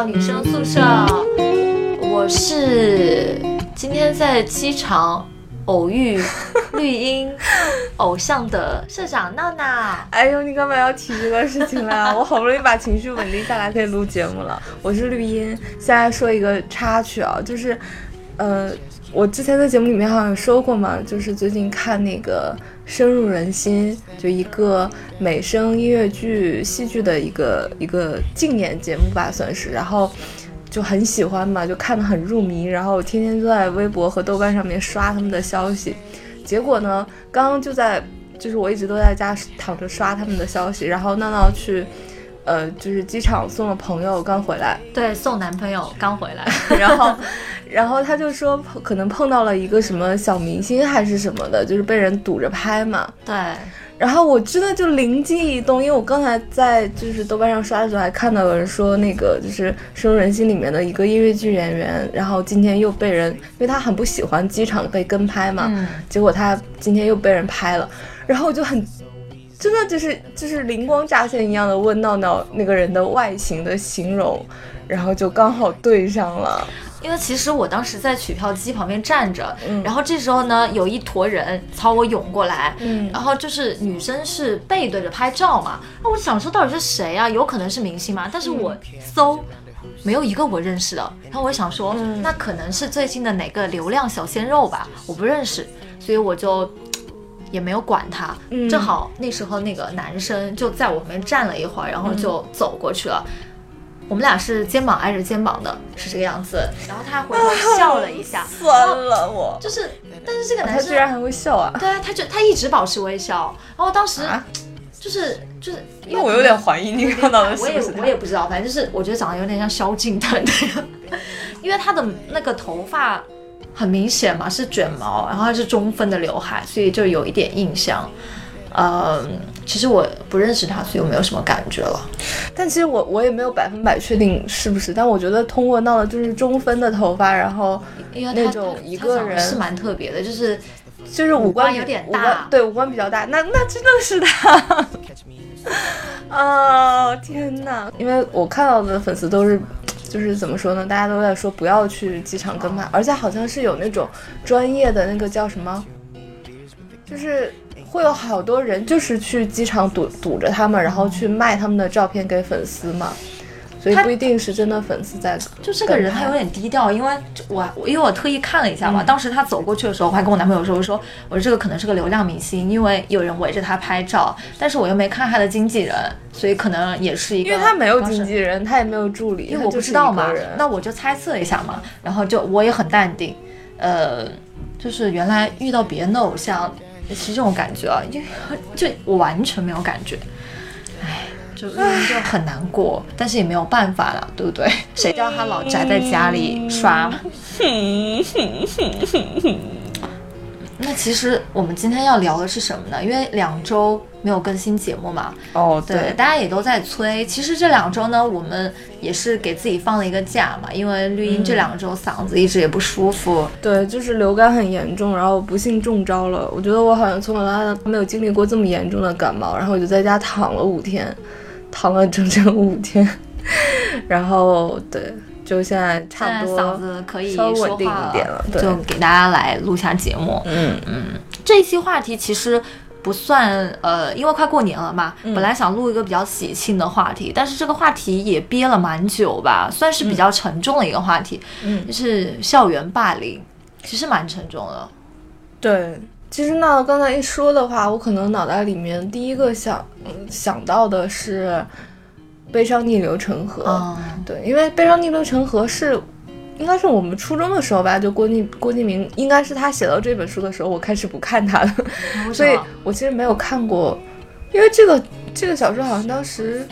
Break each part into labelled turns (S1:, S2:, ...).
S1: 到女生宿舍，我是今天在机场偶遇绿茵偶像的社长闹闹。
S2: 哎呦，你干嘛要提这个事情啦？我好不容易把情绪稳定下来，可以录节目了。我是绿茵，现在说一个插曲啊，就是，呃，我之前在节目里面好像有说过嘛，就是最近看那个深入人心，就一个美声音乐剧、戏剧的一个一个竞演节目吧，算是，然后。就很喜欢嘛，就看得很入迷，然后天天都在微博和豆瓣上面刷他们的消息。结果呢，刚刚就在，就是我一直都在家躺着刷他们的消息，然后闹闹去，呃，就是机场送了朋友刚回来，
S1: 对，送男朋友刚回来，
S2: 然后，然后他就说可能碰到了一个什么小明星还是什么的，就是被人堵着拍嘛。
S1: 对。
S2: 然后我真的就灵机一动，因为我刚才在就是豆瓣上刷的时候，还看到有人说那个就是《深入人心》里面的一个音乐剧演员，然后今天又被人，因为他很不喜欢机场被跟拍嘛，结果他今天又被人拍了，然后我就很，真的就是就是灵光乍现一样的问闹闹那个人的外形的形容，然后就刚好对上了。
S1: 因为其实我当时在取票机旁边站着，然后这时候呢，有一坨人朝我涌过来，然后就是女生是背对着拍照嘛，那我想说到底是谁啊？有可能是明星吗？但是我搜，没有一个我认识的。然后我想说，那可能是最近的哪个流量小鲜肉吧？我不认识，所以我就也没有管他。正好那时候那个男生就在我旁边站了一会儿，然后就走过去了。我们俩是肩膀挨着肩膀的，是这个样子。然后他还回头笑了一下，
S2: 酸了，我
S1: 就是，但是这个男生
S2: 他居然还会笑啊！
S1: 对啊，他就他一直保持微笑。然后当时就是就是，
S2: 因为我有点怀疑你看到的是
S1: 我也我也不知道，反正就是我觉得长得有点像萧敬腾的，因为他的那个头发很明显嘛是卷毛，然后他是中分的刘海，所以就有一点印象。嗯，其实我不认识他，所以我没有什么感觉了。
S2: 但其实我我也没有百分百确定是不是，但我觉得通过闹的就是中分的头发，然后那种一个人
S1: 是蛮特别的，就是
S2: 就是五官
S1: 有点大，
S2: 对，五官比较大，那那真的是他。哦天哪！因为我看到的粉丝都是，就是怎么说呢？大家都在说不要去机场跟拍，而且好像是有那种专业的那个叫什么，就是。会有好多人就是去机场堵堵着他们，然后去卖他们的照片给粉丝嘛，所以不一定是真的粉丝在。
S1: 就这个人他有点低调，因为我因为我特意看了一下嘛，当时他走过去的时候，我还跟我男朋友说，我说我说这个可能是个流量明星，因为有人围着他拍照，但是我又没看他的经纪人，所以可能也是一个。
S2: 因为他没有经纪人，他也没有助理，
S1: 因为我不知道嘛，那我就猜测一下嘛，然后就我也很淡定，呃，就是原来遇到别人的偶像。是这种感觉啊，就就我完全没有感觉，唉，就就很难过，但是也没有办法了，对不对？谁叫他老宅在家里刷？那其实我们今天要聊的是什么呢？因为两周没有更新节目嘛。
S2: 哦，
S1: 对，大家也都在催。其实这两周呢，我们也是给自己放了一个假嘛，因为绿茵这两周嗓子一直也不舒服。
S2: 对，就是流感很严重，然后不幸中招了。我觉得我好像从小到大没有经历过这么严重的感冒，然后我就在家躺了五天，躺了整整五天。然后，对。就现在差不多
S1: 嗓子可以
S2: 稍微稳定一点了，
S1: 就给大家来录下节目。
S2: 嗯
S1: 嗯，这一期话题其实不算呃，因为快过年了嘛，本来想录一个比较喜庆的话题，但是这个话题也憋了蛮久吧，算是比较沉重的一个话题。嗯，就是校园霸凌，其实蛮沉重的。
S2: 对，其实呢刚才一说的话，我可能脑袋里面第一个想想到的是。悲伤逆流成河，对，因为悲伤逆流成河是，应该是我们初中的时候吧，就郭敬郭敬明，应该是他写到这本书的时候，我开始不看他了，所以我其实没有看过，因为这个这个小说好像当时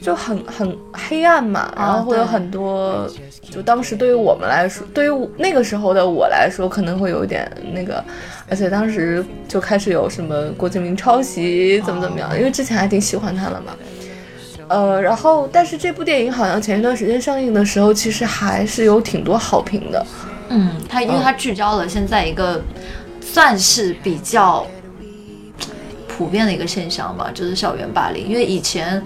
S2: 就很很黑暗嘛，然后会有很多，就当时对于我们来说，对于那个时候的我来说，可能会有点那个，而且当时就开始有什么郭敬明抄袭怎么怎么样，因为之前还挺喜欢他的嘛。呃，然后，但是这部电影好像前一段时间上映的时候，其实还是有挺多好评的。
S1: 嗯，它因为它聚焦了现在一个算是比较普遍的一个现象吧，就是校园霸凌。因为以前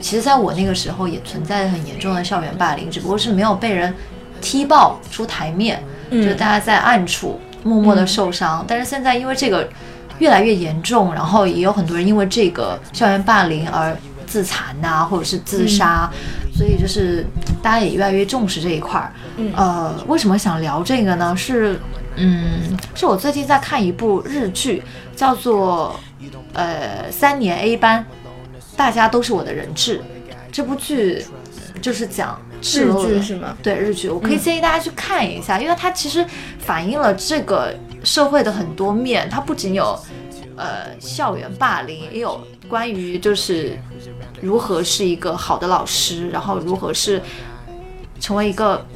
S1: 其实在我那个时候也存在很严重的校园霸凌，只不过是没有被人踢爆出台面，就大家在暗处默默的受伤。但是现在因为这个越来越严重，然后也有很多人因为这个校园霸凌而自残呐，或者是自杀，所以就是大家也越来越重视这一块儿。呃，为什么想聊这个呢？是，嗯，是我最近在看一部日剧，叫做呃三年 A 班。大家都是我的人质，这部剧就是讲
S2: 日剧是吗？
S1: 对日剧，我可以建议大家去看一下，因为它其实反映了这个社会的很多面。它不仅有呃校园霸凌，也有关于就是如何是一个好的老师，然后如何是成为一个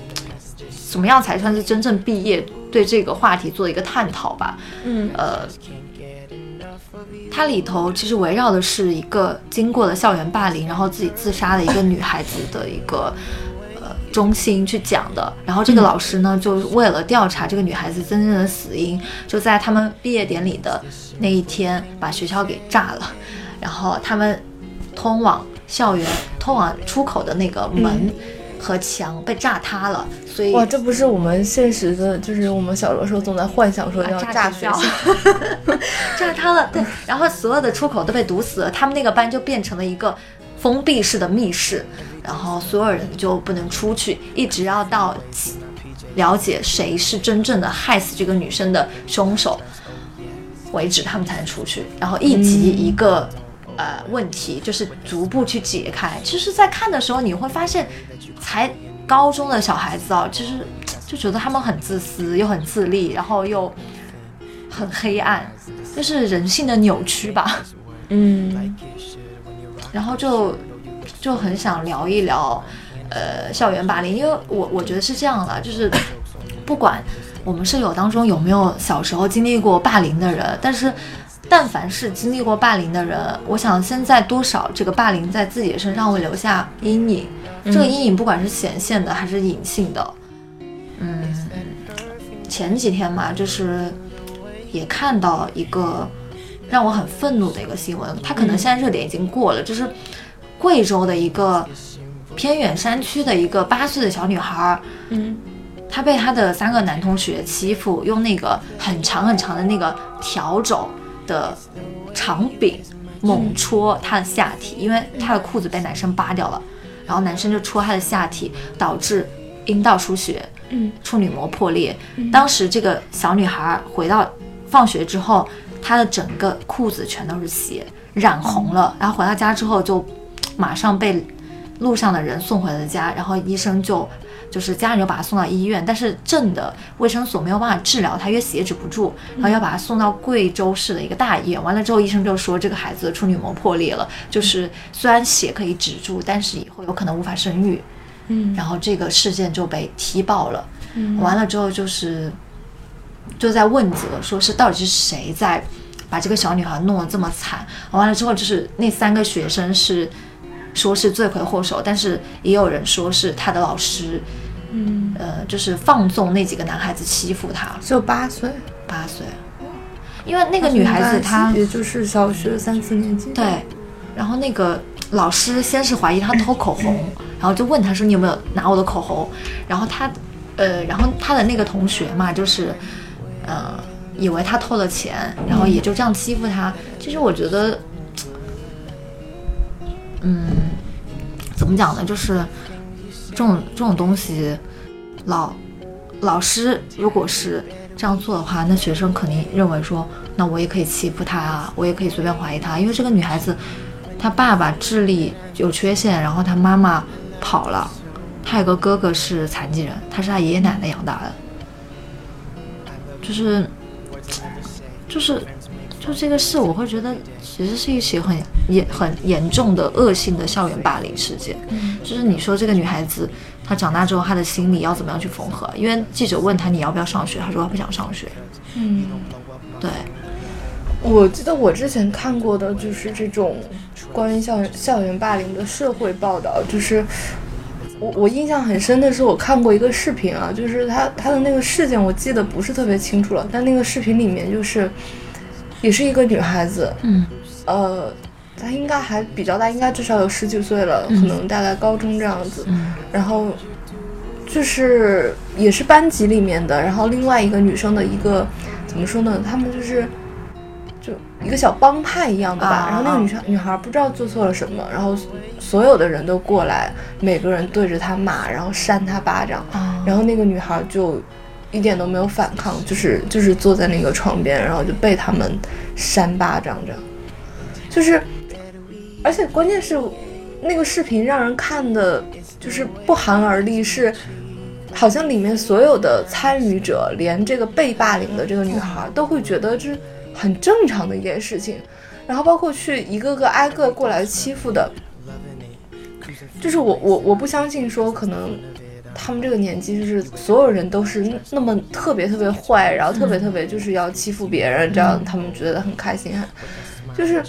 S1: 怎么样才算是真正毕业，对这个话题做一个探讨吧。
S2: 嗯，
S1: 呃。它里头其实围绕的是一个经过了校园霸凌，然后自己自杀的一个女孩子的一个呃中心去讲的。然后这个老师呢，就为了调查这个女孩子真正的死因，就在他们毕业典礼的那一天把学校给炸了，然后他们通往校园、通往出口的那个门。和墙被炸塌了，所以
S2: 哇，这不是我们现实的，就是我们小的时候总在幻想说要炸学校，
S1: 炸塌了，对，然后所有的出口都被堵死了，他们那个班就变成了一个封闭式的密室，然后所有人就不能出去，一直要到了解谁是真正的害死这个女生的凶手为止，他们才能出去，然后一集一个呃问题，就是逐步去解开。其实，在看的时候你会发现。才高中的小孩子啊，其实就觉得他们很自私，又很自立，然后又很黑暗，就是人性的扭曲吧。
S2: 嗯，
S1: 然后就就很想聊一聊，呃，校园霸凌，因为我我觉得是这样的，就是不管我们舍友当中有没有小时候经历过霸凌的人，但是但凡是经历过霸凌的人，我想现在多少这个霸凌在自己身上会留下阴影。这个阴影不管是显现的还是隐性的，嗯，前几天嘛，就是也看到一个让我很愤怒的一个新闻，它可能现在热点已经过了，就是贵州的一个偏远山区的一个八岁的小女孩，
S2: 嗯，
S1: 她被她的三个男同学欺负，用那个很长很长的那个笤帚的长柄猛戳她的下体，因为她的裤子被男生扒掉了。然后男生就戳她的下体，导致阴道出血，
S2: 嗯，
S1: 处女膜破裂。当时这个小女孩回到放学之后，她的整个裤子全都是血，染红了。然后回到家之后，就马上被路上的人送回了家。然后医生就。就是家人就把他送到医院，但是镇的卫生所没有办法治疗他，因为血止不住，然后要把他送到贵州市的一个大医院。完了之后，医生就说这个孩子的处女膜破裂了，就是虽然血可以止住，但是以后有可能无法生育。
S2: 嗯，
S1: 然后这个事件就被踢爆了。嗯，完了之后就是就在问责，说是到底是谁在把这个小女孩弄得这么惨？完了之后就是那三个学生是。说是罪魁祸首，但是也有人说是他的老师，
S2: 嗯，
S1: 呃，就是放纵那几个男孩子欺负他，
S2: 只有八岁，
S1: 八岁，因为那个女孩子她
S2: 也就是小学三四年级，
S1: 对，然后那个老师先是怀疑她偷口红，然后就问她说你有没有拿我的口红，然后她，呃，然后她的那个同学嘛，就是，呃，以为她偷了钱，然后也就这样欺负她。其实我觉得。嗯，怎么讲呢？就是这种这种东西，老老师如果是这样做的话，那学生肯定认为说，那我也可以欺负他啊，我也可以随便怀疑他，因为这个女孩子，她爸爸智力有缺陷，然后她妈妈跑了，她有个哥哥是残疾人，她是她爷爷奶奶养大的，就是，就是。就这个事，我会觉得其实是一起很严、很严重的恶性的校园霸凌事件。
S2: 嗯，
S1: 就是你说这个女孩子，她长大之后，她的心理要怎么样去缝合？因为记者问她你要不要上学，她说她不想上学。
S2: 嗯，
S1: 对。
S2: 我记得我之前看过的就是这种关于校园校园霸凌的社会报道，就是我我印象很深的是我看过一个视频啊，就是他他的那个事件我记得不是特别清楚了，但那个视频里面就是。也是一个女孩子，
S1: 嗯，
S2: 呃，他应该还比较大，应该至少有十几岁了，可能大概高中这样子。然后就是也是班级里面的，然后另外一个女生的一个怎么说呢？他们就是就一个小帮派一样的吧。然后那个女生女孩不知道做错了什么，然后所有的人都过来，每个人对着她骂，然后扇她巴掌。然后那个女孩就一点都没有反抗，就是就是坐在那个床边，然后就被他们扇巴掌着，就是。而且关键是，那个视频让人看的，就是不寒而栗，是好像里面所有的参与者，连这个被霸凌的这个女孩都会觉得这很正常的一件事情，然后包括去一个个挨个过来欺负的，就是我我我不相信说可能他们这个年纪就是所有人都是那么特别特别坏，然后特别特别就是要欺负别人，这样他们觉得很开心，就是。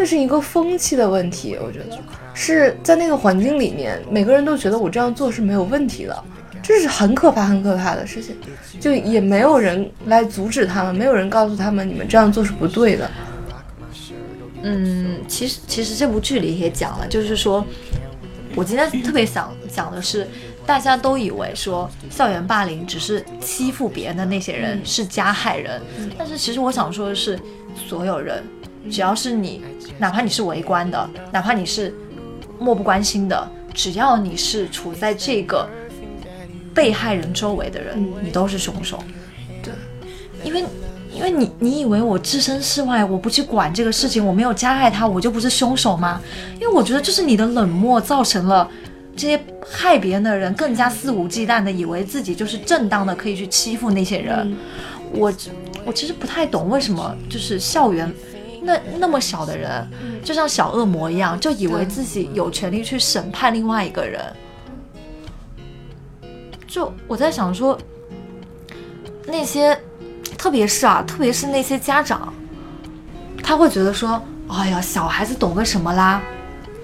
S2: 那是一个风气的问题，我觉得是在那个环境里面，每个人都觉得我这样做是没有问题的，这是很可怕、很可怕的事情。就也没有人来阻止他们，没有人告诉他们你们这样做是不对的。
S1: 嗯，其实其实这部剧里也讲了，就是说，我今天特别想讲的是，大家都以为说校园霸凌只是欺负别人的那些人是加害人，但是其实我想说的是，所有人。只要是你，哪怕你是围观的，哪怕你是漠不关心的，只要你是处在这个被害人周围的人，你都是凶手。
S2: 对，
S1: 因为因为你你以为我置身事外，我不去管这个事情，我没有加害他，我就不是凶手吗？因为我觉得就是你的冷漠造成了这些害别人的人更加肆无忌惮的以为自己就是正当的，可以去欺负那些人。我我其实不太懂为什么就是校园。那那么小的人，就像小恶魔一样，就以为自己有权利去审判另外一个人。就我在想说，那些，特别是啊，特别是那些家长，他会觉得说，哎呀，小孩子懂个什么啦？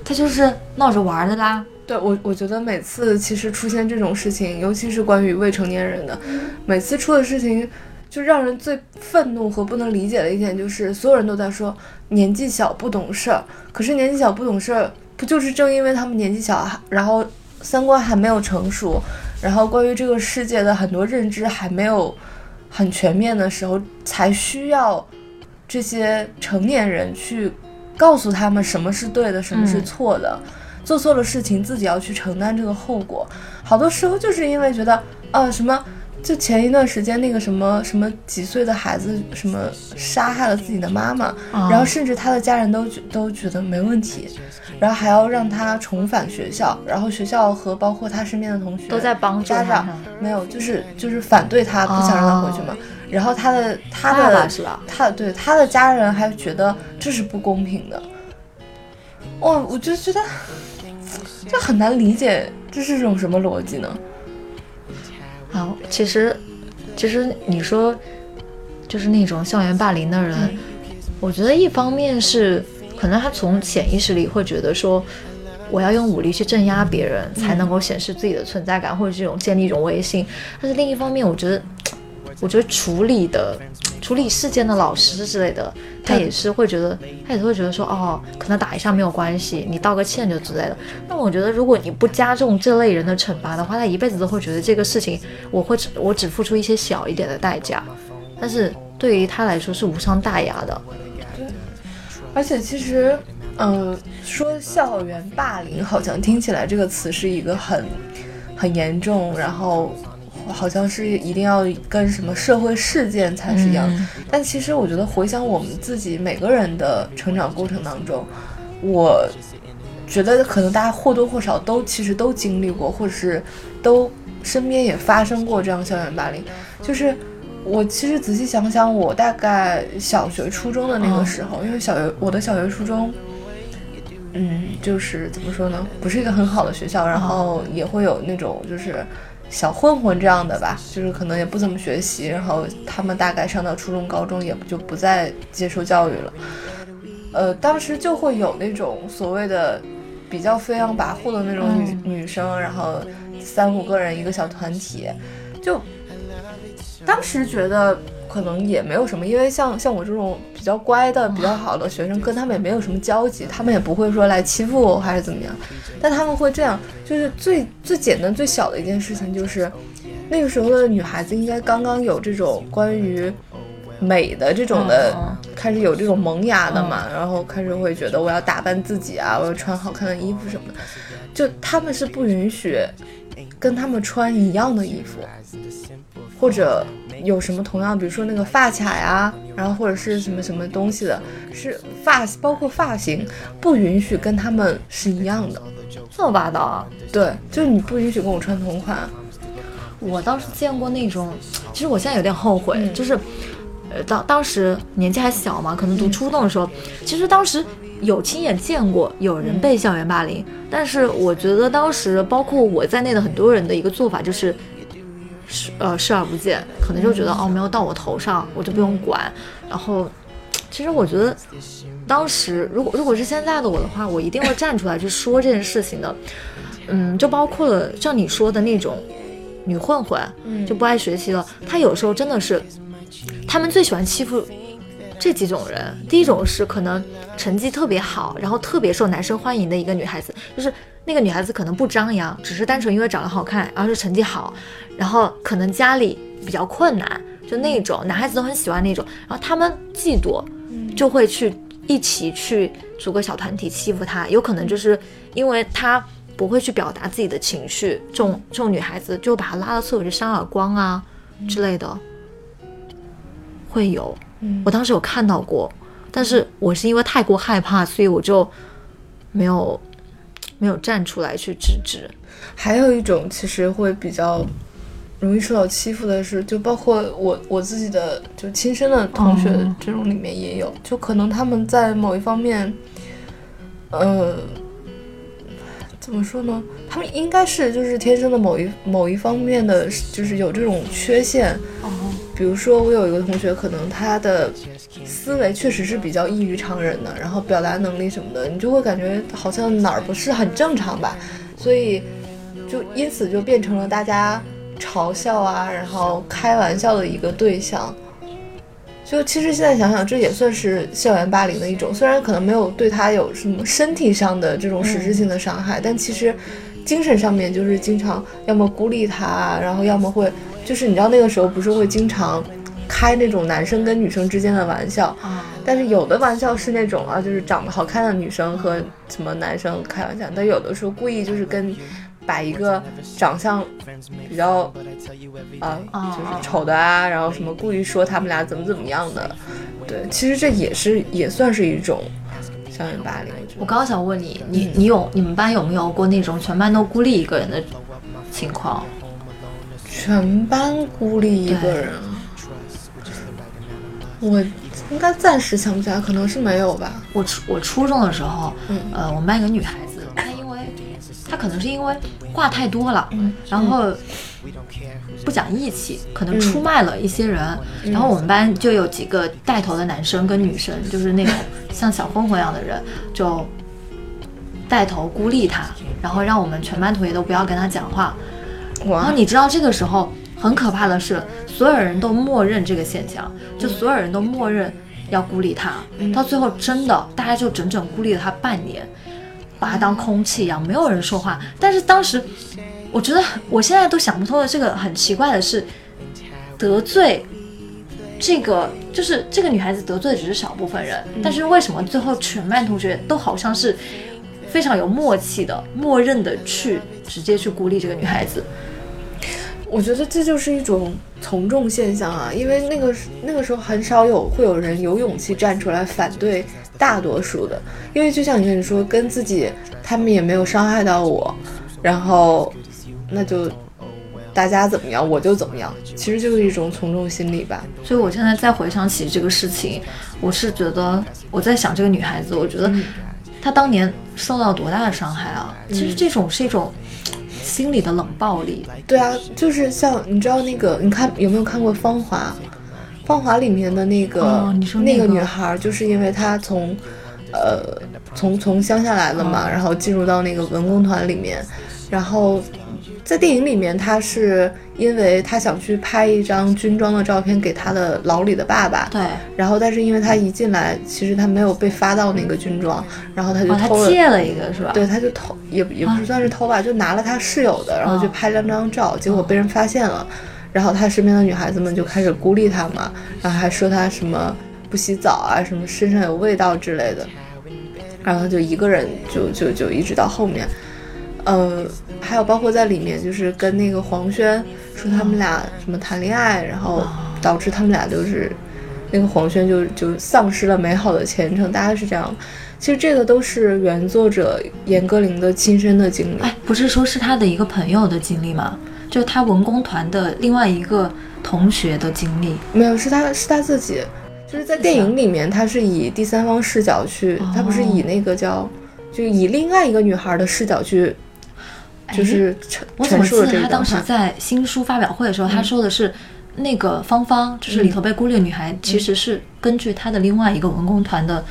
S1: 他就是闹着玩的啦。
S2: 对我，我觉得每次其实出现这种事情，尤其是关于未成年人的，每次出的事情。就让人最愤怒和不能理解的一点就是，所有人都在说年纪小不懂事儿。可是年纪小不懂事儿，不就是正因为他们年纪小，然后三观还没有成熟，然后关于这个世界的很多认知还没有很全面的时候，才需要这些成年人去告诉他们什么是对的，什么是错的，做错了事情自己要去承担这个后果。好多时候就是因为觉得，呃，什么。就前一段时间那个什么什么几岁的孩子什么杀害了自己的妈妈，然后甚至他的家人都都觉得没问题，然后还要让他重返学校，然后学校和包括他身边的同学
S1: 都在帮
S2: 家长没有就是就是反对他不想让他回去嘛，然后他的他的他对他的家人还觉得这是不公平的，哦，我就觉得 这很难理解，这是种什么逻辑呢？
S1: 好，其实，其实你说，就是那种校园霸凌的人，我觉得一方面是可能他从潜意识里会觉得说，我要用武力去镇压别人，才能够显示自己的存在感，或者这种建立一种威信。但是另一方面，我觉得，我觉得处理的。处理事件的老师之类的，他也是会觉得，他也是会觉得说，哦，可能打一下没有关系，你道个歉就之类的。那我觉得，如果你不加重这类人的惩罚的话，他一辈子都会觉得这个事情，我会只我只付出一些小一点的代价，但是对于他来说是无伤大雅的。
S2: 对，而且其实，嗯，说校园霸凌，好像听起来这个词是一个很很严重，然后。好像是一定要跟什么社会事件才是一样，但其实我觉得回想我们自己每个人的成长过程当中，我觉得可能大家或多或少都其实都经历过，或者是都身边也发生过这样校园霸凌。就是我其实仔细想想，我大概小学初中的那个时候，因为小学我的小学初中，嗯，就是怎么说呢，不是一个很好的学校，然后也会有那种就是。小混混这样的吧，就是可能也不怎么学习，然后他们大概上到初中、高中也就不再接受教育了。呃，当时就会有那种所谓的比较飞扬跋扈的那种女女生，然后三五个人一个小团体，就当时觉得。可能也没有什么，因为像像我这种比较乖的、比较好的学生，跟他们也没有什么交集，他们也不会说来欺负我还是怎么样。但他们会这样，就是最最简单、最小的一件事情，就是那个时候的女孩子应该刚刚有这种关于美的这种的，开始有这种萌芽的嘛，然后开始会觉得我要打扮自己啊，我要穿好看的衣服什么的，就他们是不允许跟他们穿一样的衣服。或者有什么同样，比如说那个发卡呀，然后或者是什么什么东西的，是发包括发型不允许跟他们是一样的，
S1: 这么霸道啊？
S2: 对，就是你不允许跟我穿同款。
S1: 我倒是见过那种，其实我现在有点后悔，就是，呃，当当时年纪还小嘛，可能读初中的时候，其实当时有亲眼见过有人被校园霸凌，但是我觉得当时包括我在内的很多人的一个做法就是。视呃视而不见，可能就觉得哦没有到我头上，我就不用管。然后，其实我觉得，当时如果如果是现在的我的话，我一定会站出来去说这件事情的。嗯，就包括了像你说的那种女混混，就不爱学习了。她有时候真的是，他们最喜欢欺负这几种人。第一种是可能成绩特别好，然后特别受男生欢迎的一个女孩子，就是那个女孩子可能不张扬，只是单纯因为长得好看，然后是成绩好。然后可能家里比较困难，就那种男孩子都很喜欢那种，然后他们嫉妒，就会去一起去组个小团体欺负她。有可能就是因为她不会去表达自己的情绪，这种这种女孩子就把她拉到厕所去扇耳光啊之类的，会有。我当时有看到过，但是我是因为太过害怕，所以我就没有没有站出来去制止。
S2: 还有一种其实会比较。容易受到欺负的是，就包括我我自己的就亲生的同学这种里面也有，就可能他们在某一方面，呃，怎么说呢？他们应该是就是天生的某一某一方面的，就是有这种缺陷。哦。比如说，我有一个同学，可能他的思维确实是比较异于常人的，然后表达能力什么的，你就会感觉好像哪儿不是很正常吧？所以就因此就变成了大家。嘲笑啊，然后开玩笑的一个对象，就其实现在想想，这也算是校园霸凌的一种。虽然可能没有对他有什么身体上的这种实质性的伤害，但其实精神上面就是经常要么孤立他，然后要么会就是你知道那个时候不是会经常开那种男生跟女生之间的玩笑，但是有的玩笑是那种啊，就是长得好看的女生和什么男生开玩笑，但有的时候故意就是跟。把一个长相比较啊，就是丑的啊，然后什么故意说他们俩怎么怎么样的，对，其实这也是也算是一种校园霸凌。
S1: 我刚刚想问你，你你有你们班有没有过那种全班都孤立一个人的情况？
S2: 全班孤立一个人，我应该暂时想不起来，可能是没有吧。
S1: 我初我初中的时候，呃，我们班一个女孩子。她因为她可能是因为话太多了，然后不讲义气，可能出卖了一些人。然后我们班就有几个带头的男生跟女生，就是那种像小混混一样的人，就带头孤立她，然后让我们全班同学都不要跟她讲话。然后你知道这个时候很可怕的是，所有人都默认这个现象，就所有人都默认要孤立他。到最后真的，大家就整整孤立了他半年。把他当空气一样，没有人说话。但是当时，我觉得我现在都想不通的这个很奇怪的是，得罪这个就是这个女孩子得罪的只是少部分人，但是为什么最后全班同学都好像是非常有默契的，默认的去直接去孤立这个女孩子？
S2: 我觉得这就是一种从众现象啊，因为那个那个时候很少有会有人有勇气站出来反对。大多数的，因为就像你跟你说，跟自己他们也没有伤害到我，然后那就大家怎么样我就怎么样，其实就是一种从众心理吧。
S1: 所以我现在再回想起这个事情，我是觉得我在想这个女孩子，我觉得她当年受到多大的伤害啊！其实这种是一种心理的冷暴力。
S2: 对啊，就是像你知道那个，你看有没有看过《芳华》？《芳华》里面的那个
S1: 那
S2: 个女孩，就是因为她从，呃，从从乡下来了嘛，然后进入到那个文工团里面，然后在电影里面她是因为他想去拍一张军装的照片给他的老李的爸爸。
S1: 对。
S2: 然后，但是因为他一进来，其实他没有被发到那个军装，然后他就偷
S1: 了。他借了一个是吧？
S2: 对，他就偷，也也不算是偷吧，就拿了他室友的，然后就拍了张照，结果被人发现了。然后他身边的女孩子们就开始孤立他嘛，然后还说他什么不洗澡啊，什么身上有味道之类的。然后他就一个人就就就一直到后面。呃，还有包括在里面，就是跟那个黄轩说他们俩什么谈恋爱，然后导致他们俩就是那个黄轩就就丧失了美好的前程，大概是这样。其实这个都是原作者严歌苓的亲身的经历。
S1: 哎，不是说是他的一个朋友的经历吗？就他文工团的另外一个同学的经历？
S2: 没有，是他是他自己，就是在电影里面，他是以第三方视角去，他不是以那个叫，就以另外一个女孩的视角去。就是
S1: 我怎么记得他当时在新书发表会的时候，他说的是那个芳芳，就是里头被孤立的女孩，其实是根据他的另外一个文工团的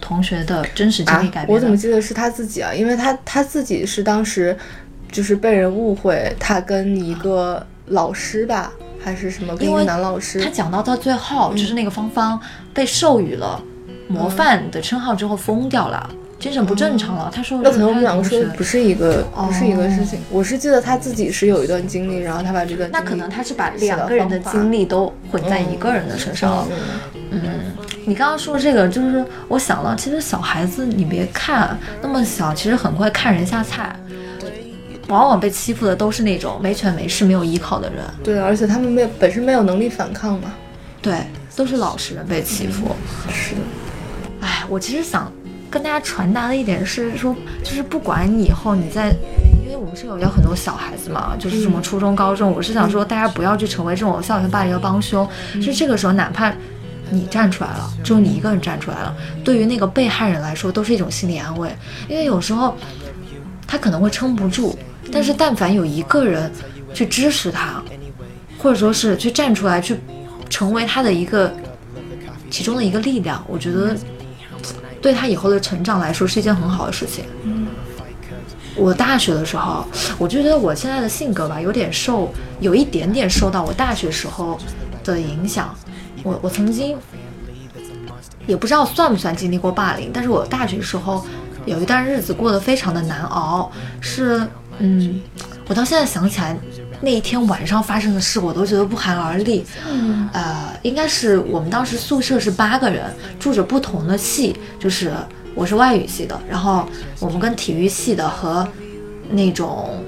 S1: 同学的真实经历改编的。
S2: 我怎么记得是他自己啊？因为他他自己是当时就是被人误会，他跟一个老师吧，还是什么跟一个男老师。
S1: 他讲到到最后，就是那个芳芳被授予了模范的称号之后疯掉了。精神不正常了，他说
S2: 那可能我们两个说的不是一个，不是一个事情。我是记得他自己是有一段经历，然后他把这个
S1: 那可能他是把两个人的经历都混在一个人的身上了。嗯，你刚刚说这个，就是我想了，其实小孩子你别看那么小，其实很会看人下菜，往往被欺负的都是那种没权没势、没有依靠的人。
S2: 对，而且他们没有本身没有能力反抗嘛。
S1: 对，都是老实人被欺负。
S2: 是的。
S1: 哎，我其实想。跟大家传达的一点是说，就是不管你以后你在，因为我们是有有很多小孩子嘛，就是什么初中、高中，我是想说大家不要去成为这种校园霸凌的帮凶。就这个时候，哪怕你站出来了，只有你一个人站出来了，对于那个被害人来说都是一种心理安慰，因为有时候他可能会撑不住，但是但凡有一个人去支持他，或者说是去站出来，去成为他的一个其中的一个力量，我觉得。对他以后的成长来说是一件很好的事情。嗯，我大学的时候，我就觉得我现在的性格吧，有点受，有一点点受到我大学时候的影响。我我曾经也不知道算不算经历过霸凌，但是我大学时候有一段日子过得非常的难熬。是，嗯，我到现在想起来。那一天晚上发生的事，我都觉得不寒而栗。嗯，呃，应该是我们当时宿舍是八个人，住着不同的系，就是我是外语系的，然后我们跟体育系的和那种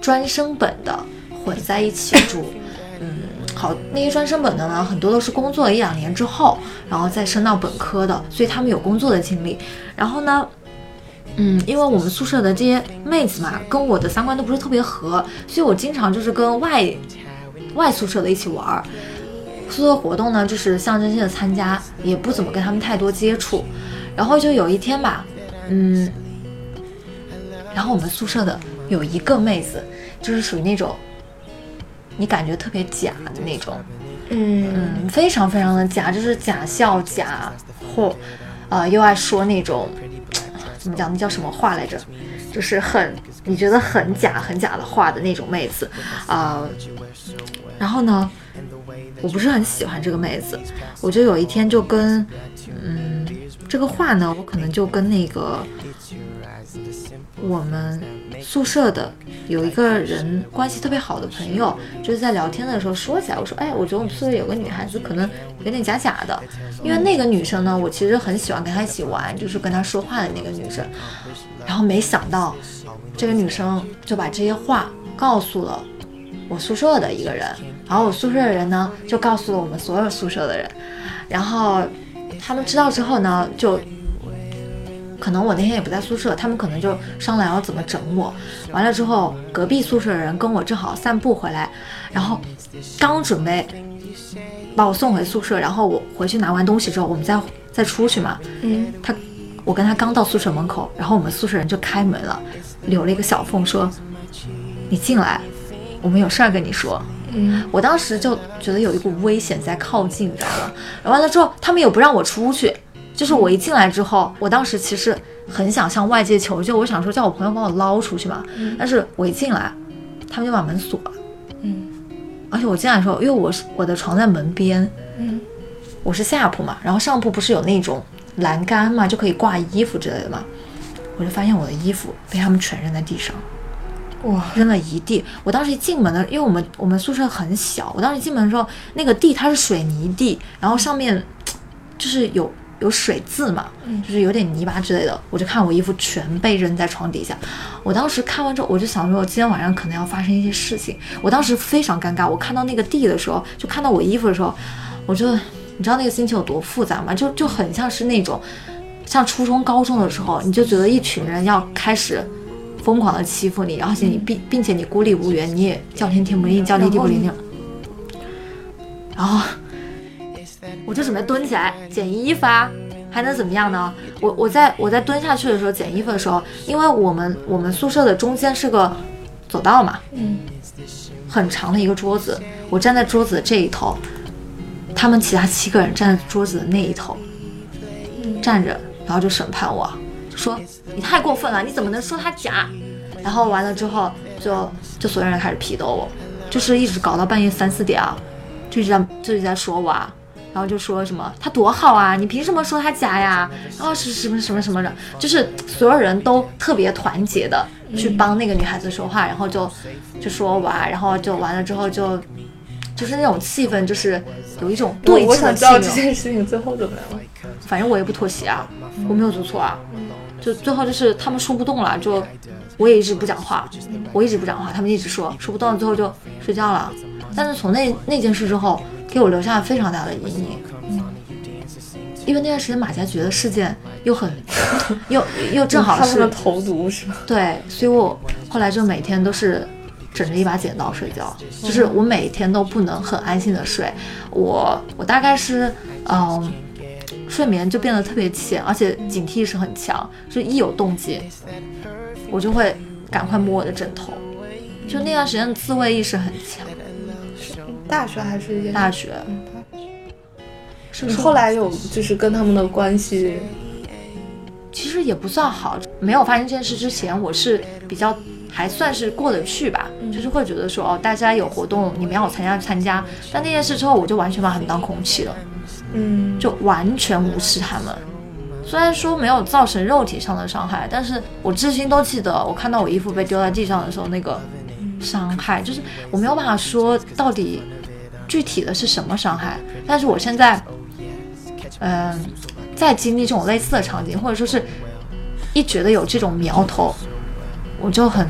S1: 专升本的混在一起住。嗯，好，那些专升本的呢，很多都是工作了一两年之后，然后再升到本科的，所以他们有工作的经历。然后呢？嗯，因为我们宿舍的这些妹子嘛，跟我的三观都不是特别合，所以我经常就是跟外外宿舍的一起玩儿，宿舍活动呢就是象征性的参加，也不怎么跟他们太多接触。然后就有一天吧，嗯，然后我们宿舍的有一个妹子，就是属于那种你感觉特别假的那种，嗯，非常非常的假，就是假笑假或呃又爱说那种。怎么讲？那叫什么话来着？就是很你觉得很假、很假的话的那种妹子啊。然后呢，我不是很喜欢这个妹子。我就有一天就跟嗯，这个话呢，我可能就跟那个我们。宿舍的有一个人关系特别好的朋友，就是在聊天的时候说起来，我说，哎，我觉得我们宿舍有个女孩子可能有点假假的，因为那个女生呢，我其实很喜欢跟她一起玩，就是跟她说话的那个女生。然后没想到，这个女生就把这些话告诉了我宿舍的一个人，然后我宿舍的人呢，就告诉了我们所有宿舍的人，然后他们知道之后呢，就。可能我那天也不在宿舍，他们可能就商量要怎么整我。完了之后，隔壁宿舍的人跟我正好散步回来，然后刚准备把我送回宿舍，然后我回去拿完东西之后，我们再再出去嘛。嗯，他，我跟他刚到宿舍门口，然后我们宿舍人就开门了，留了一个小缝，说：“你进来，我们有事儿跟你说。”嗯，我当时就觉得有一股危险在靠近，你知道吗？完了之后，他们又不让我出去。就是我一进来之后，我当时其实很想向外界求救，我想说叫我朋友帮我捞出去嘛。但是我一进来，他们就把门锁了。嗯，而且我进来的时候，因为我是我的床在门边，
S2: 嗯，
S1: 我是下铺嘛，然后上铺不是有那种栏杆嘛，就可以挂衣服之类的嘛，我就发现我的衣服被他们全扔在地上，
S2: 哇，
S1: 扔了一地。我当时一进门的，因为我们我们宿舍很小，我当时进门的时候，那个地它是水泥地，然后上面就是有。有水渍嘛，就是有点泥巴之类的，我就看我衣服全被扔在床底下。我当时看完之后，我就想说，今天晚上可能要发生一些事情。我当时非常尴尬，我看到那个地的时候，就看到我衣服的时候，我就你知道那个心情有多复杂吗？就就很像是那种像初中高中的时候，你就觉得一群人要开始疯狂的欺负你，而且你并并且你孤立无援，你也叫天天不应，叫地地不灵灵，然后。我就准备蹲起来捡衣服啊，还能怎么样呢？我我在我在蹲下去的时候捡衣服的时候，因为我们我们宿舍的中间是个走道嘛，
S2: 嗯，
S1: 很长的一个桌子，我站在桌子的这一头，他们其他七个人站在桌子的那一头，站着，然后就审判我，说你太过分了，你怎么能说他假？然后完了之后，就就所有人开始批斗我，就是一直搞到半夜三四点啊，就一直在就一直在说我啊。然后就说什么他多好啊，你凭什么说他假呀？然后是什么什么什么的，就是所有人都特别团结的去帮那个女孩子说话，然后就就说哇，然后就完了之后就就是那种气氛，就是有一种对峙的气氛。
S2: 我想知道这件事情最后怎么样？
S1: 反正我也不妥协啊，我没有做错啊，就最后就是他们说不动了，就我也一直不讲话，我一直不讲话，他们一直说说不动，最后就睡觉了。但是从那那件事之后。给我留下了非常大的阴影，因为那段时间马家爵的事件又很，又又正好是
S2: 投毒是吗？
S1: 对，所以我后来就每天都是枕着一把剪刀睡觉，就是我每天都不能很安心的睡，我我大概是嗯，睡眠就变得特别浅，而且警惕意识很强，就一有动静，我就会赶快摸我的枕头，就那段时间自卫意识很强。
S2: 大学还是
S1: 大学，
S2: 是不是后来有就是跟他们的关系，
S1: 其实也不算好。没有发生这件事之前，我是比较还算是过得去吧，就是会觉得说哦，大家有活动，你们要参加参加。但那件事之后，我就完全把他们当空气了，
S2: 嗯，
S1: 就完全无视他们。虽然说没有造成肉体上的伤害，但是我至今都记得，我看到我衣服被丢在地上的时候，那个伤害，就是我没有办法说到底。具体的是什么伤害？但是我现在，嗯，在经历这种类似的场景，或者说是一觉得有这种苗头，我就很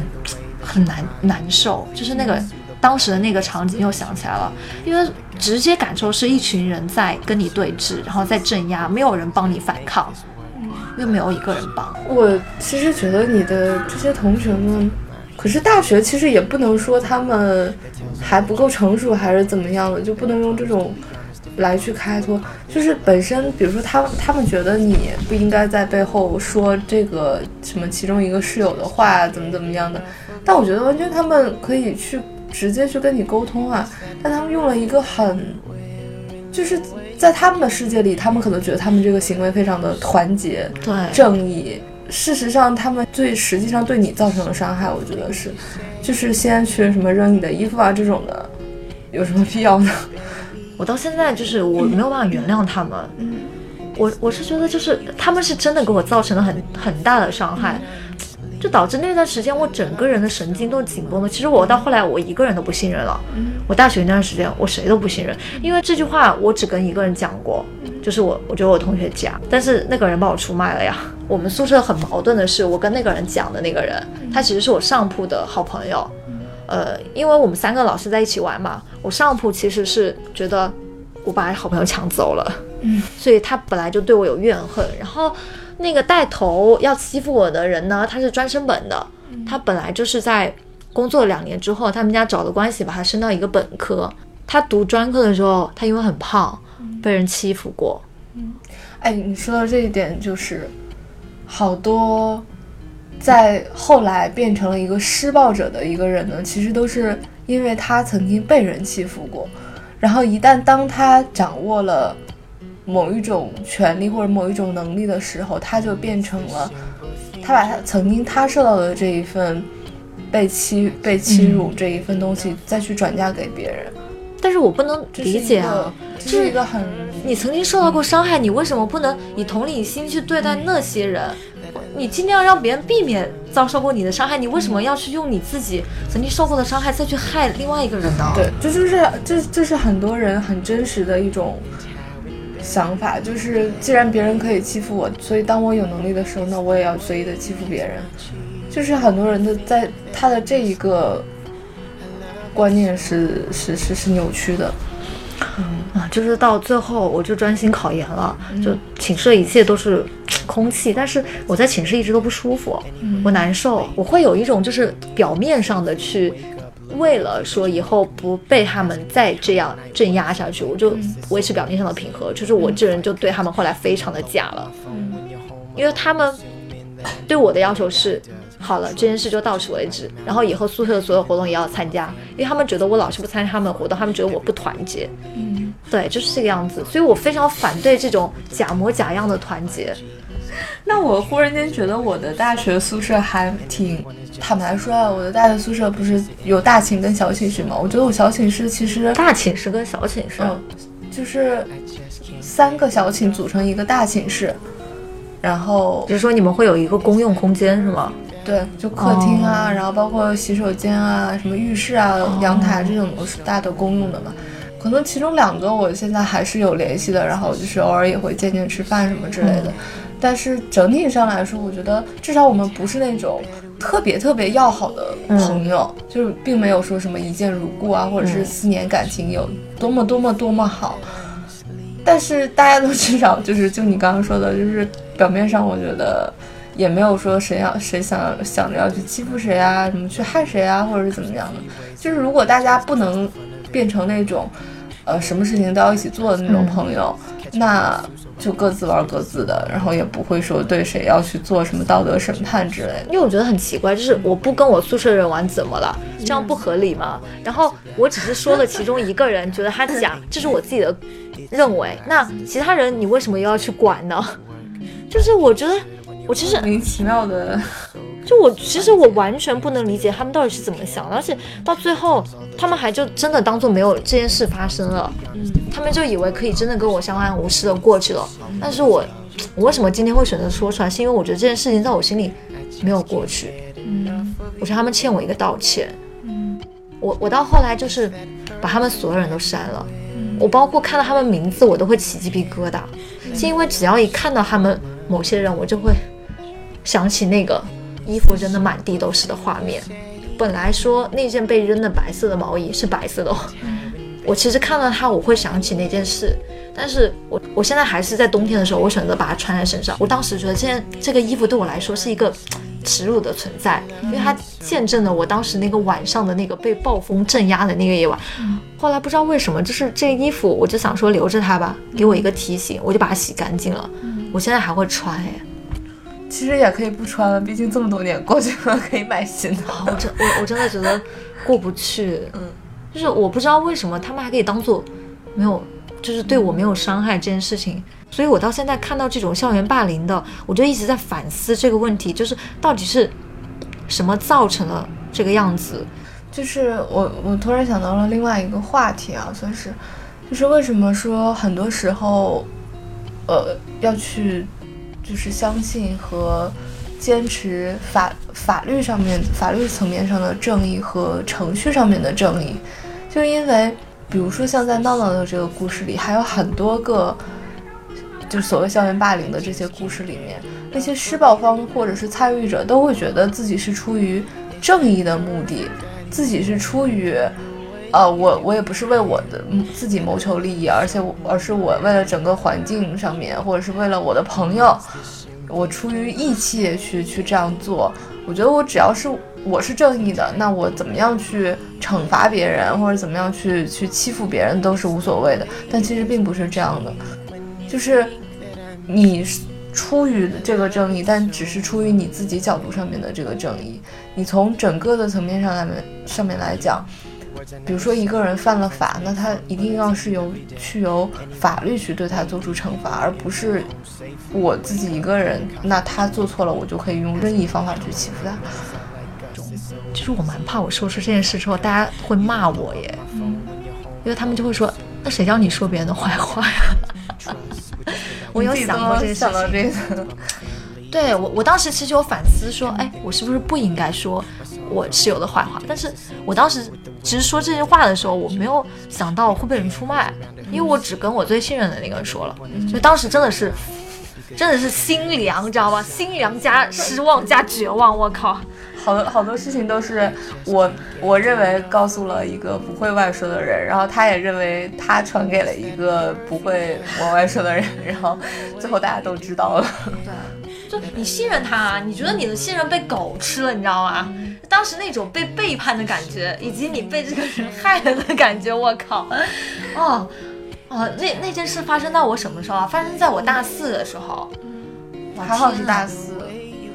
S1: 很难难受。就是那个当时的那个场景又想起来了，因为直接感受是一群人在跟你对峙，然后在镇压，没有人帮你反抗，又没有一个人帮。
S2: 我其实觉得你的这些同学们。可是大学其实也不能说他们还不够成熟，还是怎么样的，就不能用这种来去开脱。就是本身，比如说他他们觉得你不应该在背后说这个什么其中一个室友的话，怎么怎么样的。但我觉得完全他们可以去直接去跟你沟通啊。但他们用了一个很，就是在他们的世界里，他们可能觉得他们这个行为非常的团结、
S1: 对
S2: 正义。事实上，他们最实际上对你造成的伤害，我觉得是，就是先去什么扔你的衣服啊这种的，有什么必要呢？
S1: 我到现在就是我没有办法原谅他们，嗯我我是觉得就是他们是真的给我造成了很很大的伤害。就导致那段时间我整个人的神经都紧绷的。其实我到后来我一个人都不信任了。我大学那段时间我谁都不信任，因为这句话我只跟一个人讲过，就是我我觉得我同学家，但是那个人把我出卖了呀。我们宿舍很矛盾的是，我跟那个人讲的那个人，他其实是我上铺的好朋友。呃，因为我们三个老师在一起玩嘛，我上铺其实是觉得我把好朋友抢走了，嗯，所以他本来就对我有怨恨，然后。那个带头要欺负我的人呢，他是专升本的，他本来就是在工作两年之后，他们家找的关系把他升到一个本科。他读专科的时候，他因为很胖，被人欺负过。
S2: 嗯，哎，你说到这一点，就是好多在后来变成了一个施暴者的一个人呢，其实都是因为他曾经被人欺负过，然后一旦当他掌握了。某一种权利或者某一种能力的时候，他就变成了，他把他曾经他受到的这一份被欺被欺辱这一份东西再去转嫁给别人，
S1: 但是我不能理解啊，
S2: 这是一个很
S1: 你曾经受到过伤害，你为什么不能以同理心去对待那些人？你尽量让别人避免遭受过你的伤害，你为什么要去用你自己曾经受过的伤害再去害另外一个人呢？
S2: 对，这就是这这是很多人很真实的一种想法，就是既然别人可以欺负我，所以当我有能力的时候，那我也要随意的欺负别人。就是很多人的在他的这一个观念是是是是扭曲的。
S1: 啊，就是到最后我就专心考研了，就寝室的一切都是空气，但是我在寝室一直都不舒服，我难受，我会有一种就是表面上的去，为了说以后不被他们再这样镇压下去，我就维持表面上的平和，就是我这人就对他们后来非常的假了，因为他们对我的要求是。好了，这件事就到此为止。然后以后宿舍的所有活动也要参加，因为他们觉得我老是不参加他们的活动，他们觉得我不团结。嗯，对，就是这个样子。所以我非常反对这种假模假样的团结。
S2: 那我忽然间觉得我的大学宿舍还挺……坦白说啊，我的大学宿舍不是有大寝跟小寝室吗？我觉得我小寝室其实
S1: 大寝室跟小寝室，
S2: 就是三个小寝组成一个大寝室，然后
S1: 就是说你们会有一个公用空间是吗？
S2: 对，就客厅啊，然后包括洗手间啊，什么浴室啊、阳台这种都是大的公用的嘛。可能其中两个我现在还是有联系的，然后就是偶尔也会见见吃饭什么之类的。但是整体上来说，我觉得至少我们不是那种特别特别要好的朋友，就是并没有说什么一见如故啊，或者是四年感情有多么多么多么好。但是大家都至少就是就你刚刚说的，就是表面上我觉得。也没有说谁要谁想想着要去欺负谁啊，什么去害谁啊，或者是怎么样的。就是如果大家不能变成那种，呃，什么事情都要一起做的那种朋友，那就各自玩各自的，然后也不会说对谁要去做什么道德审判之类的。
S1: 因为我觉得很奇怪，就是我不跟我宿舍人玩怎么了？这样不合理吗？然后我只是说了其中一个人觉得他假，这是我自己的认为。那其他人你为什么又要去管呢？就是我觉得。我其实
S2: 莫名其妙的，
S1: 就我其实我完全不能理解他们到底是怎么想的，而且到最后他们还就真的当做没有这件事发生了，嗯，他们就以为可以真的跟我相安无事的过去了。但是我我为什么今天会选择说出来？是因为我觉得这件事情在我心里没有过去，嗯，我觉得他们欠我一个道歉，嗯，我我到后来就是把他们所有人都删了，我包括看到他们名字我都会起鸡皮疙瘩，是因为只要一看到他们某些人我就会。想起那个衣服扔的满地都是的画面，本来说那件被扔的白色的毛衣是白色的，我其实看到它我会想起那件事，但是我我现在还是在冬天的时候，我选择把它穿在身上。我当时觉得这件这个衣服对我来说是一个耻辱的存在，因为它见证了我当时那个晚上的那个被暴风镇压的那个夜晚。后来不知道为什么，就是这个衣服，我就想说留着它吧，给我一个提醒，我就把它洗干净了。我现在还会穿哎。
S2: 其实也可以不穿了，毕竟这么多年过去了，可以买新的。
S1: 我真我我真的觉得过不去，嗯，就是我不知道为什么他们还可以当做没有，就是对我没有伤害这件事情。所以我到现在看到这种校园霸凌的，我就一直在反思这个问题，就是到底是什么造成了这个样子。
S2: 就是我我突然想到了另外一个话题啊，算是，就是为什么说很多时候，呃，要去。就是相信和坚持法法律上面法律层面上的正义和程序上面的正义，就因为比如说像在闹闹的这个故事里，还有很多个，就所谓校园霸凌的这些故事里面，那些施暴方或者是参与者都会觉得自己是出于正义的目的，自己是出于。呃，我我也不是为我的自己谋求利益，而且我而是我为了整个环境上面，或者是为了我的朋友，我出于义气去去这样做。我觉得我只要是我是正义的，那我怎么样去惩罚别人，或者怎么样去去欺负别人都是无所谓的。但其实并不是这样的，就是你出于这个正义，但只是出于你自己角度上面的这个正义。你从整个的层面上来上面来讲。比如说一个人犯了法，那他一定要是由去由法律去对他做出惩罚，而不是我自己一个人。那他做错了，我就可以用任意方法去欺负他。
S1: 其实我蛮怕我说出这件事之后，大家会骂我耶。因为他们就会说，那谁叫你说别人的坏话呀？我有想过这个事情。对我，我当时其实有反思说，哎，我是不是不应该说我室友的坏话？但是我当时其实说这些话的时候，我没有想到会被人出卖，因为我只跟我最信任的那个人说了，所以当时真的是，真的是心凉，你知道吗？心凉加失望加绝望，我靠！
S2: 好多好多事情都是我我认为告诉了一个不会外说的人，然后他也认为他传给了一个不会往外说的人，然后最后大家都知道了。
S1: 对，就你信任他，你觉得你的信任被狗吃了，你知道吗？当时那种被背叛的感觉，以及你被这个人害了的感觉，我靠！哦哦，那那件事发生在我什么时候啊？发生在我大四的时候。
S2: 还好是大四。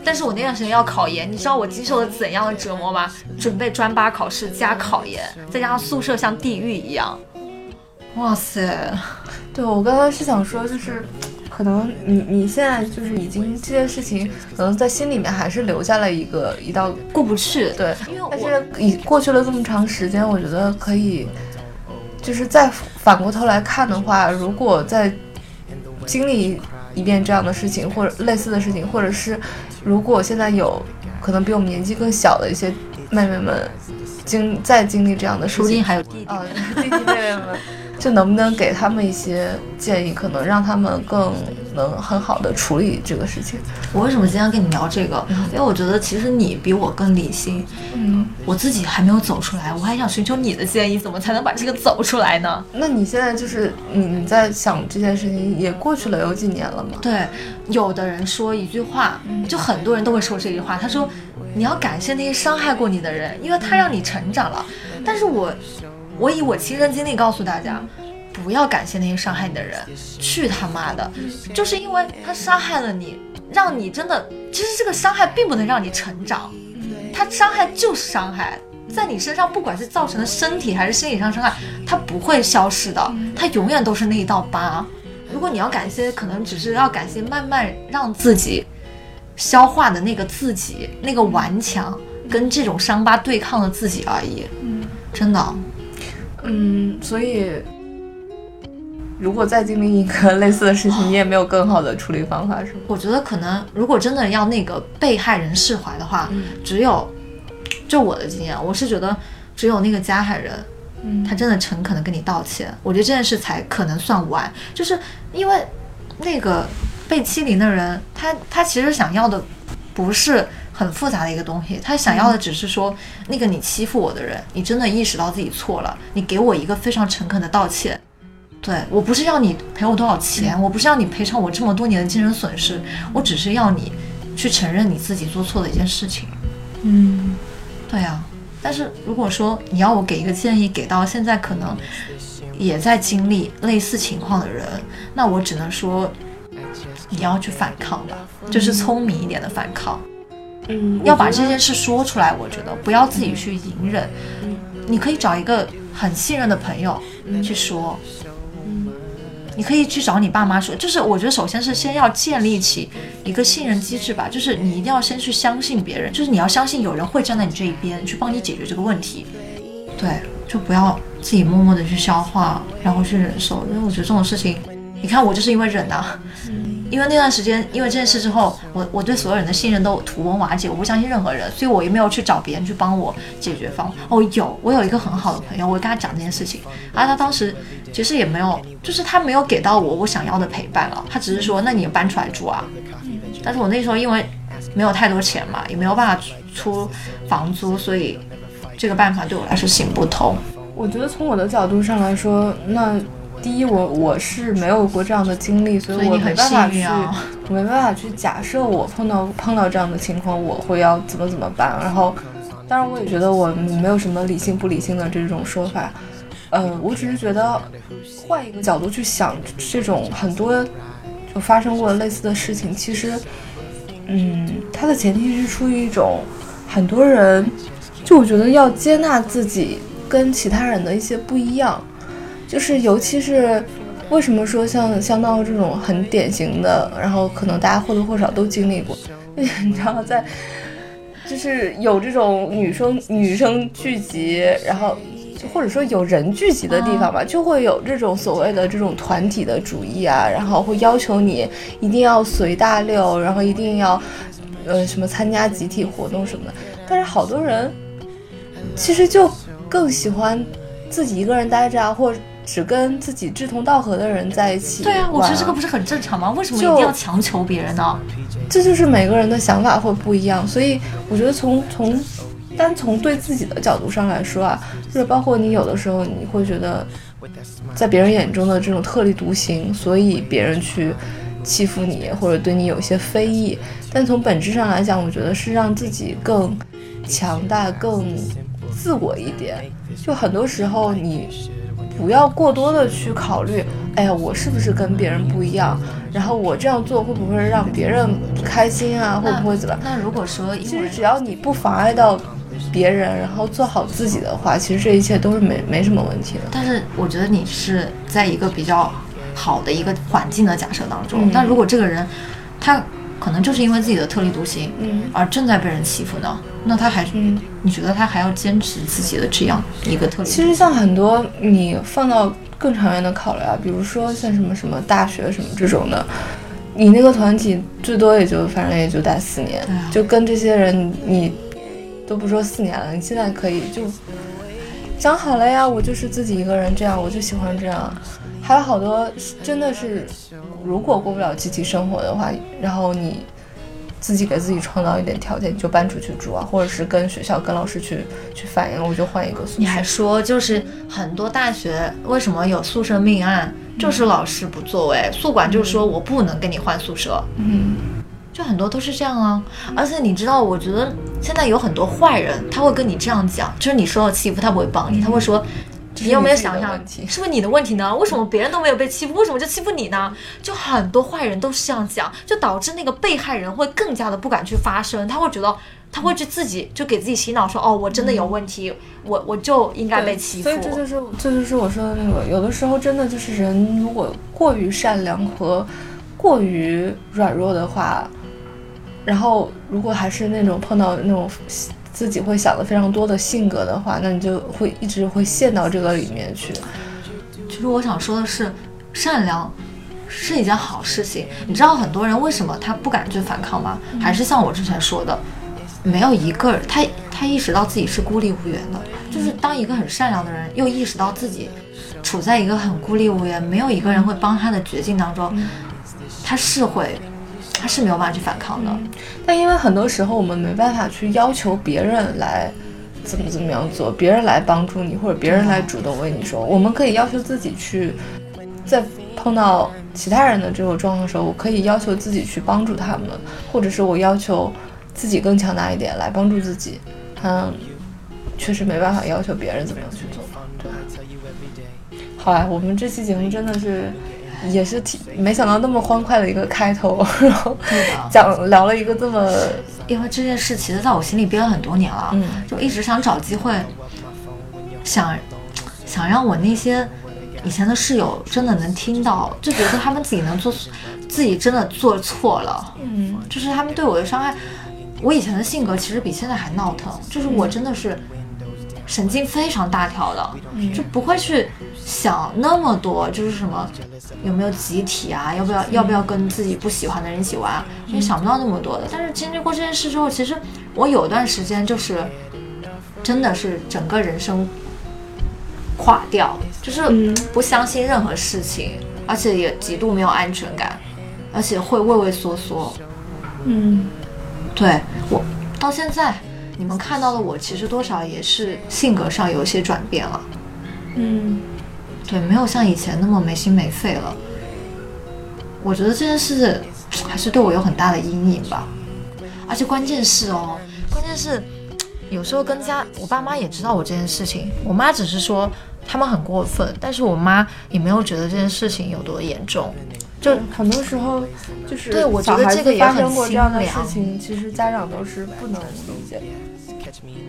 S1: 但是我那段时间要考研，你知道我经受了怎样的折磨吗？准备专八考试加考研，再加上宿舍像地狱一样。哇塞！
S2: 对我刚刚是想说，就是可能你你现在就是已经这件事情，可能在心里面还是留下了一个一道
S1: 过不去。
S2: 对，因为但是已过去了这么长时间，我觉得可以，就是再反过头来看的话，如果再经历。一遍这样的事情，或者类似的事情，或者是，如果现在有可能比我们年纪更小的一些妹妹们经再经历这样的事情，
S1: 还有弟弟，
S2: 弟弟妹妹们。就能不能给他们一些建议，可能让他们更能很好的处理这个事情。
S1: 我为什么今天跟你聊这个？因为我觉得其实你比我更理性。嗯，我自己还没有走出来，我还想寻求你的建议，怎么才能把这个走出来呢？
S2: 那你现在就是你你在想这件事情也过去了有几年了吗？
S1: 对，有的人说一句话，就很多人都会说这句话，他说你要感谢那些伤害过你的人，因为他让你成长了。但是我。我以我亲身经历告诉大家，不要感谢那些伤害你的人，去他妈的！就是因为他伤害了你，让你真的，其实这个伤害并不能让你成长，他伤害就是伤害，在你身上不管是造成的身体还是心理上伤害，它不会消失的，它永远都是那一道疤。如果你要感谢，可能只是要感谢慢慢让自己消化的那个自己，那个顽强跟这种伤疤对抗的自己而已。嗯，真的。
S2: 嗯，所以如果再经历一个类似的事情，你也没有更好的处理方法，是吗？
S1: 我觉得可能，如果真的要那个被害人释怀的话，只有就我的经验，我是觉得只有那个加害人，嗯，他真的诚恳的跟你道歉，我觉得这件事才可能算完。就是因为那个被欺凌的人，他他其实想要的不是。很复杂的一个东西，他想要的只是说，那个你欺负我的人，你真的意识到自己错了，你给我一个非常诚恳的道歉。对我不是要你赔我多少钱，我不是要你赔偿我这么多年的精神损失，我只是要你去承认你自己做错的一件事情。嗯，对啊。但是如果说你要我给一个建议，给到现在可能也在经历类似情况的人，那我只能说，你要去反抗吧，就是聪明一点的反抗。
S2: 嗯，
S1: 要把这件事说出来，我觉得不要自己去隐忍。嗯，你可以找一个很信任的朋友去说。嗯，你可以去找你爸妈说。就是我觉得首先是先要建立起一个信任机制吧，就是你一定要先去相信别人，就是你要相信有人会站在你这一边去帮你解决这个问题。对，就不要自己默默的去消化，然后去忍受，因为我觉得这种事情，你看我就是因为忍啊。因为那段时间，因为这件事之后，我我对所有人的信任都土崩瓦解，我不相信任何人，所以我也没有去找别人去帮我解决方法。哦，有，我有一个很好的朋友，我跟他讲这件事情，而他当时其实也没有，就是他没有给到我我想要的陪伴了，他只是说，那你搬出来住啊。但是我那时候因为没有太多钱嘛，也没有办法出房租，所以这个办法对我来说行不通。
S2: 我觉得从我的角度上来说，那。第一，我我是没有过这样的经历，所以我没办法去，我没办法去假设我碰到碰到这样的情况，我会要怎么怎么办。然后，当然我也觉得我没有什么理性不理性的这种说法，呃，我只是觉得换一个角度去想，这种很多就发生过类似的事情，其实，嗯，它的前提是出于一种很多人，就我觉得要接纳自己跟其他人的一些不一样。就是，尤其是为什么说像像闹这种很典型的，然后可能大家或多或少都经历过，你知道，在就是有这种女生女生聚集，然后或者说有人聚集的地方吧，就会有这种所谓的这种团体的主义啊，然后会要求你一定要随大流，然后一定要，呃，什么参加集体活动什么的。但是好多人其实就更喜欢自己一个人待着啊，或者只跟自己志同道合的人在一起。
S1: 对啊，我觉得这个不是很正常吗？为什么一定要强求别人呢？
S2: 这就是每个人的想法会不一样，所以我觉得从从。单从对自己的角度上来说啊，就是包括你有的时候你会觉得，在别人眼中的这种特立独行，所以别人去欺负你或者对你有些非议。但从本质上来讲，我觉得是让自己更强大、更自我一点。就很多时候你不要过多的去考虑，哎呀，我是不是跟别人不一样？然后我这样做会不会让别人不开心啊？会不会怎么？
S1: 那如果说，
S2: 其实只要你不妨碍到。别人，然后做好自己的话，其实这一切都是没没什么问题的。
S1: 但是我觉得你是在一个比较好的一个环境的假设当中。但如果这个人，他可能就是因为自己的特立独行，嗯，而正在被人欺负呢，那他还，你觉得他还要坚持自己的这样一个特立？
S2: 其实像很多你放到更长远的考虑啊，比如说像什么什么大学什么这种的，你那个团体最多也就反正也就待四年，就跟这些人你。都不说四年了，你现在可以就想好了呀。我就是自己一个人这样，我就喜欢这样。还有好多真的是，如果过不了集体生活的话，然后你自己给自己创造一点条件，你就搬出去住啊，或者是跟学校跟老师去去反映，我就换一个宿舍。
S1: 你还说就是很多大学为什么有宿舍命案，就是老师不作为，宿管就说我不能跟你换宿舍。嗯。就很多都是这样啊，而且你知道，我觉得现在有很多坏人，他会跟你这样讲，就是你受到欺负，他不会帮你，他会说，你有没有想想，是不是你的问题呢？为什么别人都没有被欺负，为什么就欺负你呢？就很多坏人都是这样讲，就导致那个被害人会更加的不敢去发声，他会觉得他会去自己就给自己洗脑，说哦，我真的有问题，我我就应该被欺负。
S2: 所以这就是这就是我说的那个，有的时候真的就是人如果过于善良和过于软弱的话。然后，如果还是那种碰到那种自己会想的非常多的性格的话，那你就会一直会陷到这个里面去。
S1: 其实我想说的是，善良是一件好事情。你知道很多人为什么他不敢去反抗吗？还是像我之前说的，没有一个人他他意识到自己是孤立无援的。就是当一个很善良的人又意识到自己处在一个很孤立无援、没有一个人会帮他的绝境当中，他是会。他是没有办法去反抗的，
S2: 但因为很多时候我们没办法去要求别人来怎么怎么样做，别人来帮助你，或者别人来主动为你说，我们可以要求自己去，在碰到其他人的这种状况的时候，我可以要求自己去帮助他们，或者是我要求自己更强大一点来帮助自己。嗯，确实没办法要求别人怎么样去做。对吧，好啊，我们这期节目真的是。也是挺没想到那么欢快的一个开头，然后讲聊了一个这么，
S1: 因为这件事其实在我心里憋了很多年了，嗯，就一直想找机会，想想让我那些以前的室友真的能听到，就觉得他们自己能做，自己真的做错了，嗯，就是他们对我的伤害，我以前的性格其实比现在还闹腾，就是我真的是。神经非常大条的，就不会去想那么多，就是什么有没有集体啊，要不要要不要跟自己不喜欢的人一起玩，也想不到那么多的。但是经历过这件事之后，其实我有段时间就是真的是整个人生垮掉，就是不相信任何事情，而且也极度没有安全感，而且会畏畏缩缩。嗯，对我到现在。你们看到的我，其实多少也是性格上有一些转变了。嗯，对，没有像以前那么没心没肺了。我觉得这件事还是对我有很大的阴影吧。而且关键是哦，关键是有时候跟家，我爸妈也知道我这件事情。我妈只是说他们很过分，但是我妈也没有觉得这件事情有多严重。
S2: 就很多时候，就是
S1: 对我觉得这个
S2: 发生过这样的事情，其实家长都是不能理解。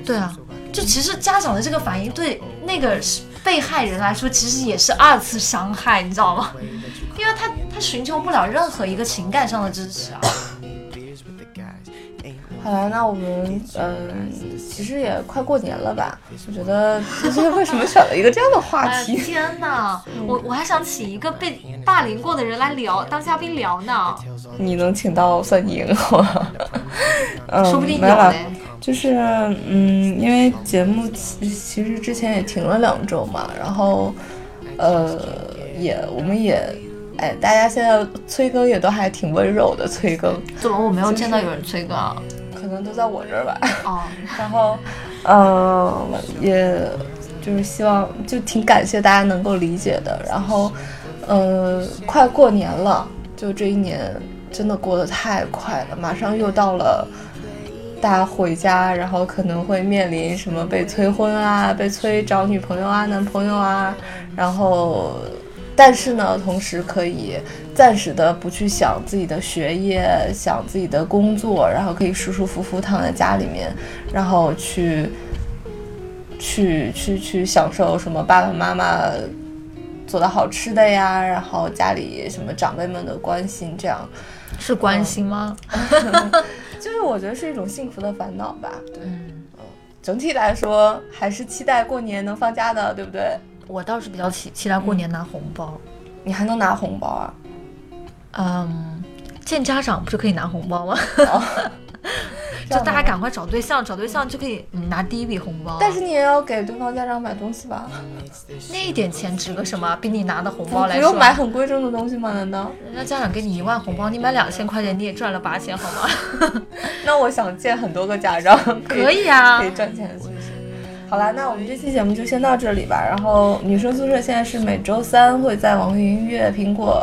S1: 对啊，就其实家长的这个反应，对那个被害人来说，其实也是二次伤害，你知道吗？因为他他寻求不了任何一个情感上的支持啊。
S2: 好了，那我们嗯，其实也快过年了吧？我觉得 今天为什么选了一个这样的话题？
S1: 天哪，我我还想请一个被霸凌过的人来聊当嘉宾聊呢。
S2: 你能请到算你赢吗？
S1: 嗯，说不定有嘞。
S2: 就是嗯，因为节目其其实之前也停了两周嘛，然后呃，也我们也哎，大家现在催更也都还挺温柔的催更。
S1: 怎么我没有见到有人催更？
S2: 可能都在我这儿吧。哦。然后嗯，也就是希望就挺感谢大家能够理解的。然后嗯，快过年了，就这一年真的过得太快了，马上又到了。大家回家，然后可能会面临什么被催婚啊，被催找女朋友啊、男朋友啊，然后，但是呢，同时可以暂时的不去想自己的学业，想自己的工作，然后可以舒舒服服躺在家里面，然后去，去去去享受什么爸爸妈妈做的好吃的呀，然后家里什么长辈们的关心，这样
S1: 是关心吗？
S2: 就是我觉得是一种幸福的烦恼吧。对，嗯，整体来说还是期待过年能放假的，对不对？
S1: 我倒是比较期期待过年拿红包。
S2: 你还能拿红包啊？
S1: 嗯，见家长不是可以拿红包吗？就大家赶快找对象，找对象就可以拿第一笔红包。
S2: 但是你也要给对方家长买东西吧？
S1: 那一点钱值个什么？比你拿的红包来
S2: 说，不用买很贵重的东西吗？难道
S1: 人家家长给你一万红包，你买两千块钱，你也赚了八千，好吗？
S2: 那我想见很多个家长，
S1: 可以啊，
S2: 可以赚钱？好啦，那我们这期节目就先到这里吧。然后女生宿舍现在是每周三会在网易云音乐、苹果。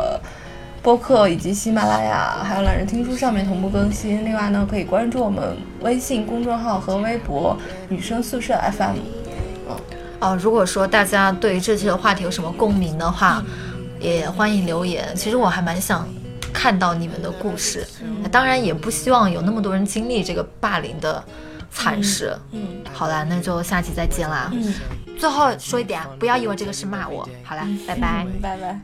S2: 播客以及喜马拉雅，还有懒人听书上面同步更新。另外呢，可以关注我们微信公众号和微博“女生宿舍 FM”。
S1: 嗯，啊，如果说大家对于这期的话题有什么共鸣的话，也欢迎留言。其实我还蛮想看到你们的故事，当然也不希望有那么多人经历这个霸凌的惨事。嗯，好啦，那就下期再见啦。嗯，最后说一点，不要以为这个是骂我。好啦，拜拜，
S2: 拜拜。